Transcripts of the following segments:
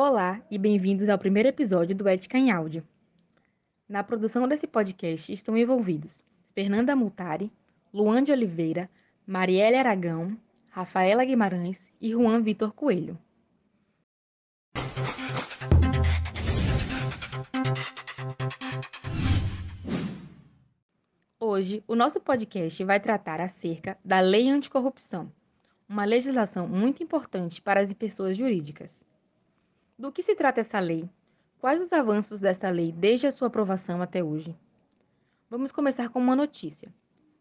Olá e bem-vindos ao primeiro episódio do Ética em Áudio. Na produção desse podcast estão envolvidos Fernanda Multari, Luan de Oliveira, Marielle Aragão, Rafaela Guimarães e Juan Vitor Coelho. Hoje, o nosso podcast vai tratar acerca da Lei Anticorrupção, uma legislação muito importante para as pessoas jurídicas. Do que se trata essa lei? Quais os avanços desta lei desde a sua aprovação até hoje? Vamos começar com uma notícia.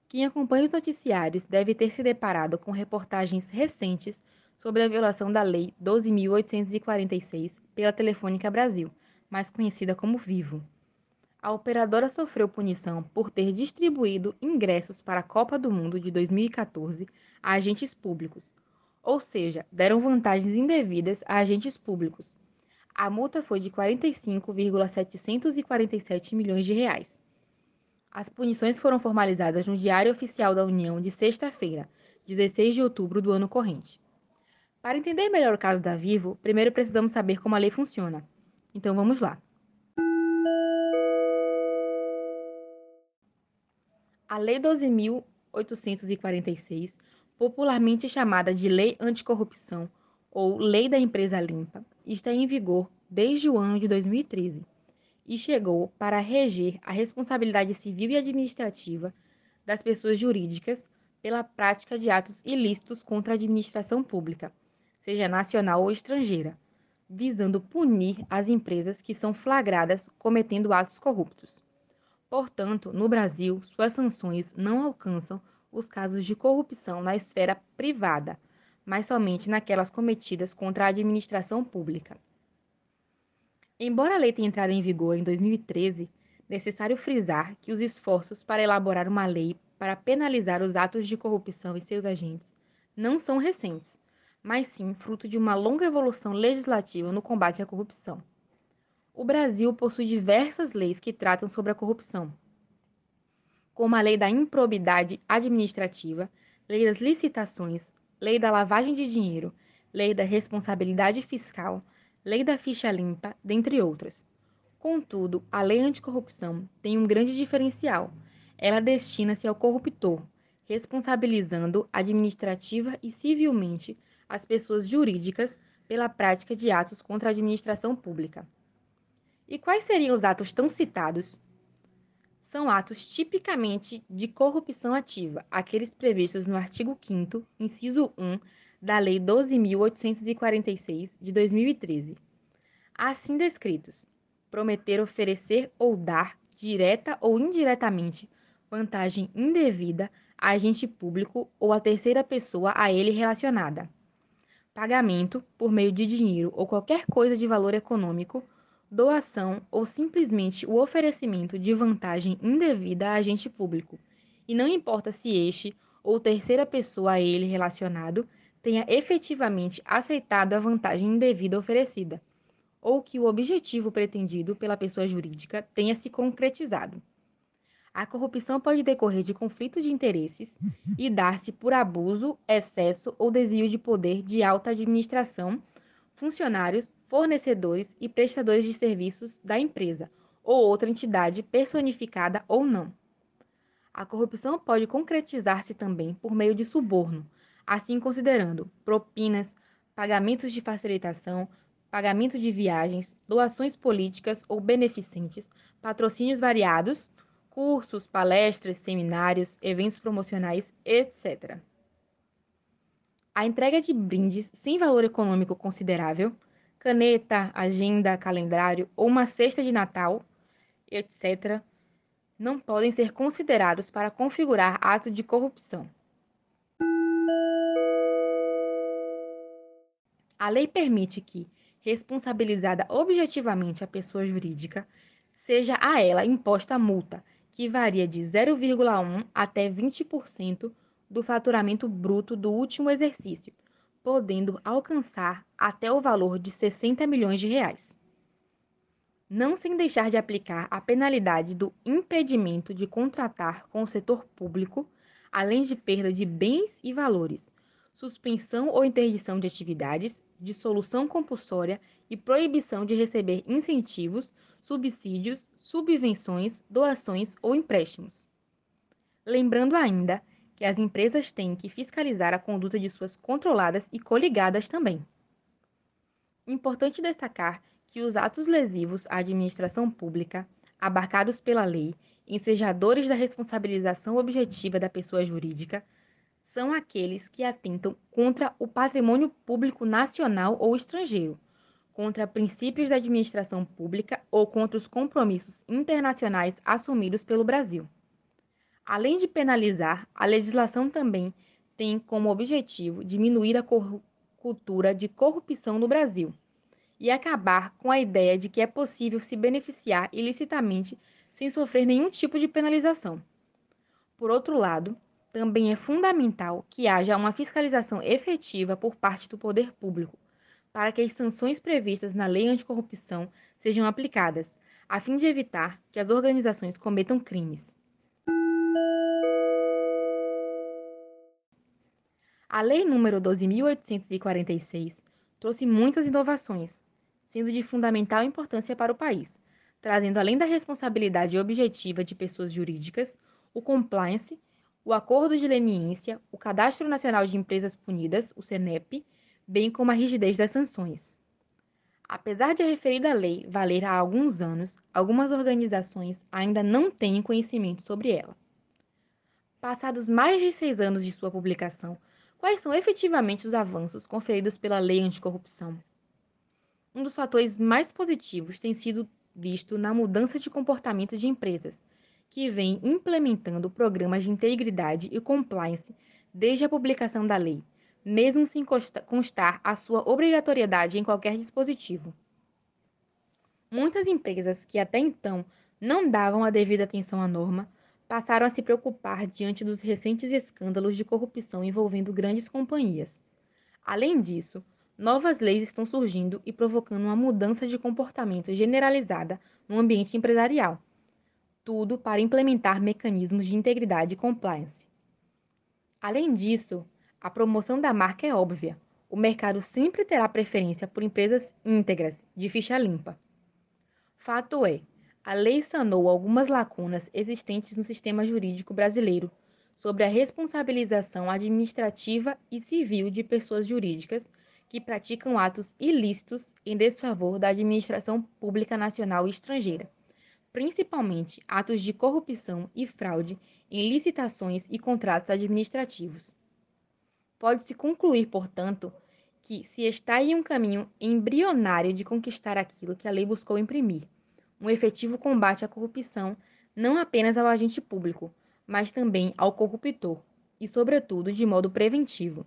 Quem acompanha os noticiários deve ter se deparado com reportagens recentes sobre a violação da Lei 12.846 pela Telefônica Brasil, mais conhecida como Vivo. A operadora sofreu punição por ter distribuído ingressos para a Copa do Mundo de 2014 a agentes públicos, ou seja, deram vantagens indevidas a agentes públicos a multa foi de 45,747 milhões de reais. As punições foram formalizadas no Diário Oficial da União de sexta-feira, 16 de outubro do ano corrente. Para entender melhor o caso da Vivo, primeiro precisamos saber como a lei funciona. Então vamos lá. A Lei 12.846, popularmente chamada de Lei Anticorrupção ou Lei da Empresa Limpa, está em vigor desde o ano de 2013 e chegou para reger a responsabilidade civil e administrativa das pessoas jurídicas pela prática de atos ilícitos contra a administração pública, seja nacional ou estrangeira, visando punir as empresas que são flagradas cometendo atos corruptos. Portanto, no Brasil, suas sanções não alcançam os casos de corrupção na esfera privada, mas somente naquelas cometidas contra a administração pública. Embora a lei tenha entrado em vigor em 2013, necessário frisar que os esforços para elaborar uma lei para penalizar os atos de corrupção e seus agentes não são recentes, mas sim fruto de uma longa evolução legislativa no combate à corrupção. O Brasil possui diversas leis que tratam sobre a corrupção, como a Lei da Improbidade Administrativa, Lei das Licitações, Lei da Lavagem de Dinheiro, Lei da Responsabilidade Fiscal, Lei da Ficha Limpa, dentre outras. Contudo, a Lei Anticorrupção tem um grande diferencial. Ela destina-se ao corruptor, responsabilizando administrativa e civilmente as pessoas jurídicas pela prática de atos contra a administração pública. E quais seriam os atos tão citados? São atos tipicamente de corrupção ativa, aqueles previstos no artigo 5 inciso 1 da Lei 12.846, de 2013. Assim descritos: prometer oferecer ou dar, direta ou indiretamente, vantagem indevida a agente público ou a terceira pessoa a ele relacionada. Pagamento, por meio de dinheiro ou qualquer coisa de valor econômico, doação ou simplesmente o oferecimento de vantagem indevida a agente público, e não importa se este ou terceira pessoa a ele relacionado tenha efetivamente aceitado a vantagem indevida oferecida, ou que o objetivo pretendido pela pessoa jurídica tenha se concretizado. A corrupção pode decorrer de conflito de interesses e dar-se por abuso, excesso ou desvio de poder de alta administração, funcionários fornecedores e prestadores de serviços da empresa ou outra entidade personificada ou não. A corrupção pode concretizar-se também por meio de suborno, assim considerando propinas, pagamentos de facilitação, pagamento de viagens, doações políticas ou beneficentes, patrocínios variados, cursos, palestras, seminários, eventos promocionais, etc. A entrega de brindes sem valor econômico considerável caneta, agenda, calendário ou uma cesta de Natal, etc., não podem ser considerados para configurar ato de corrupção. A lei permite que, responsabilizada objetivamente a pessoa jurídica, seja a ela imposta a multa, que varia de 0,1 até 20% do faturamento bruto do último exercício, podendo alcançar até o valor de 60 milhões de reais. Não sem deixar de aplicar a penalidade do impedimento de contratar com o setor público, além de perda de bens e valores, suspensão ou interdição de atividades, dissolução compulsória e proibição de receber incentivos, subsídios, subvenções, doações ou empréstimos. Lembrando ainda que as empresas têm que fiscalizar a conduta de suas controladas e coligadas também. Importante destacar que os atos lesivos à administração pública, abarcados pela lei, ensejadores da responsabilização objetiva da pessoa jurídica, são aqueles que atentam contra o patrimônio público nacional ou estrangeiro, contra princípios da administração pública ou contra os compromissos internacionais assumidos pelo Brasil. Além de penalizar, a legislação também tem como objetivo diminuir a cultura de corrupção no Brasil e acabar com a ideia de que é possível se beneficiar ilicitamente sem sofrer nenhum tipo de penalização. Por outro lado, também é fundamental que haja uma fiscalização efetiva por parte do poder público, para que as sanções previstas na Lei Anticorrupção sejam aplicadas, a fim de evitar que as organizações cometam crimes. A Lei nº 12.846 trouxe muitas inovações, sendo de fundamental importância para o país, trazendo além da responsabilidade objetiva de pessoas jurídicas, o compliance, o acordo de leniência, o Cadastro Nacional de Empresas Punidas, o CENEP, bem como a rigidez das sanções. Apesar de a referida lei valer há alguns anos, algumas organizações ainda não têm conhecimento sobre ela. Passados mais de seis anos de sua publicação, quais são efetivamente os avanços conferidos pela Lei Anticorrupção. Um dos fatores mais positivos tem sido visto na mudança de comportamento de empresas, que vem implementando programas de integridade e compliance desde a publicação da lei, mesmo sem constar a sua obrigatoriedade em qualquer dispositivo. Muitas empresas que até então não davam a devida atenção à norma passaram a se preocupar diante dos recentes escândalos de corrupção envolvendo grandes companhias. Além disso, novas leis estão surgindo e provocando uma mudança de comportamento generalizada no ambiente empresarial. Tudo para implementar mecanismos de integridade e compliance. Além disso, a promoção da marca é óbvia. O mercado sempre terá preferência por empresas íntegras, de ficha limpa. Fato é, a lei sanou algumas lacunas existentes no sistema jurídico brasileiro sobre a responsabilização administrativa e civil de pessoas jurídicas que praticam atos ilícitos em desfavor da administração pública nacional e estrangeira, principalmente atos de corrupção e fraude em licitações e contratos administrativos. Pode-se concluir, portanto, que se está em um caminho embrionário de conquistar aquilo que a lei buscou imprimir um efetivo combate à corrupção não apenas ao agente público, mas também ao corruptor, e, sobretudo, de modo preventivo.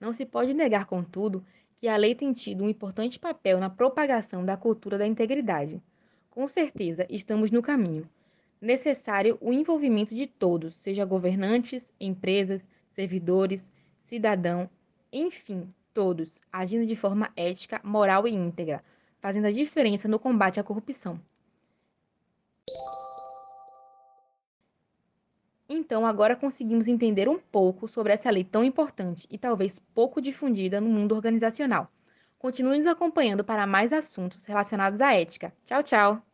Não se pode negar, contudo, que a lei tem tido um importante papel na propagação da cultura da integridade. Com certeza, estamos no caminho. Necessário o envolvimento de todos, seja governantes, empresas, servidores, cidadão, enfim, todos, agindo de forma ética, moral e íntegra, fazendo a diferença no combate à corrupção. Então, agora conseguimos entender um pouco sobre essa lei tão importante e talvez pouco difundida no mundo organizacional. Continue nos acompanhando para mais assuntos relacionados à ética. Tchau, tchau!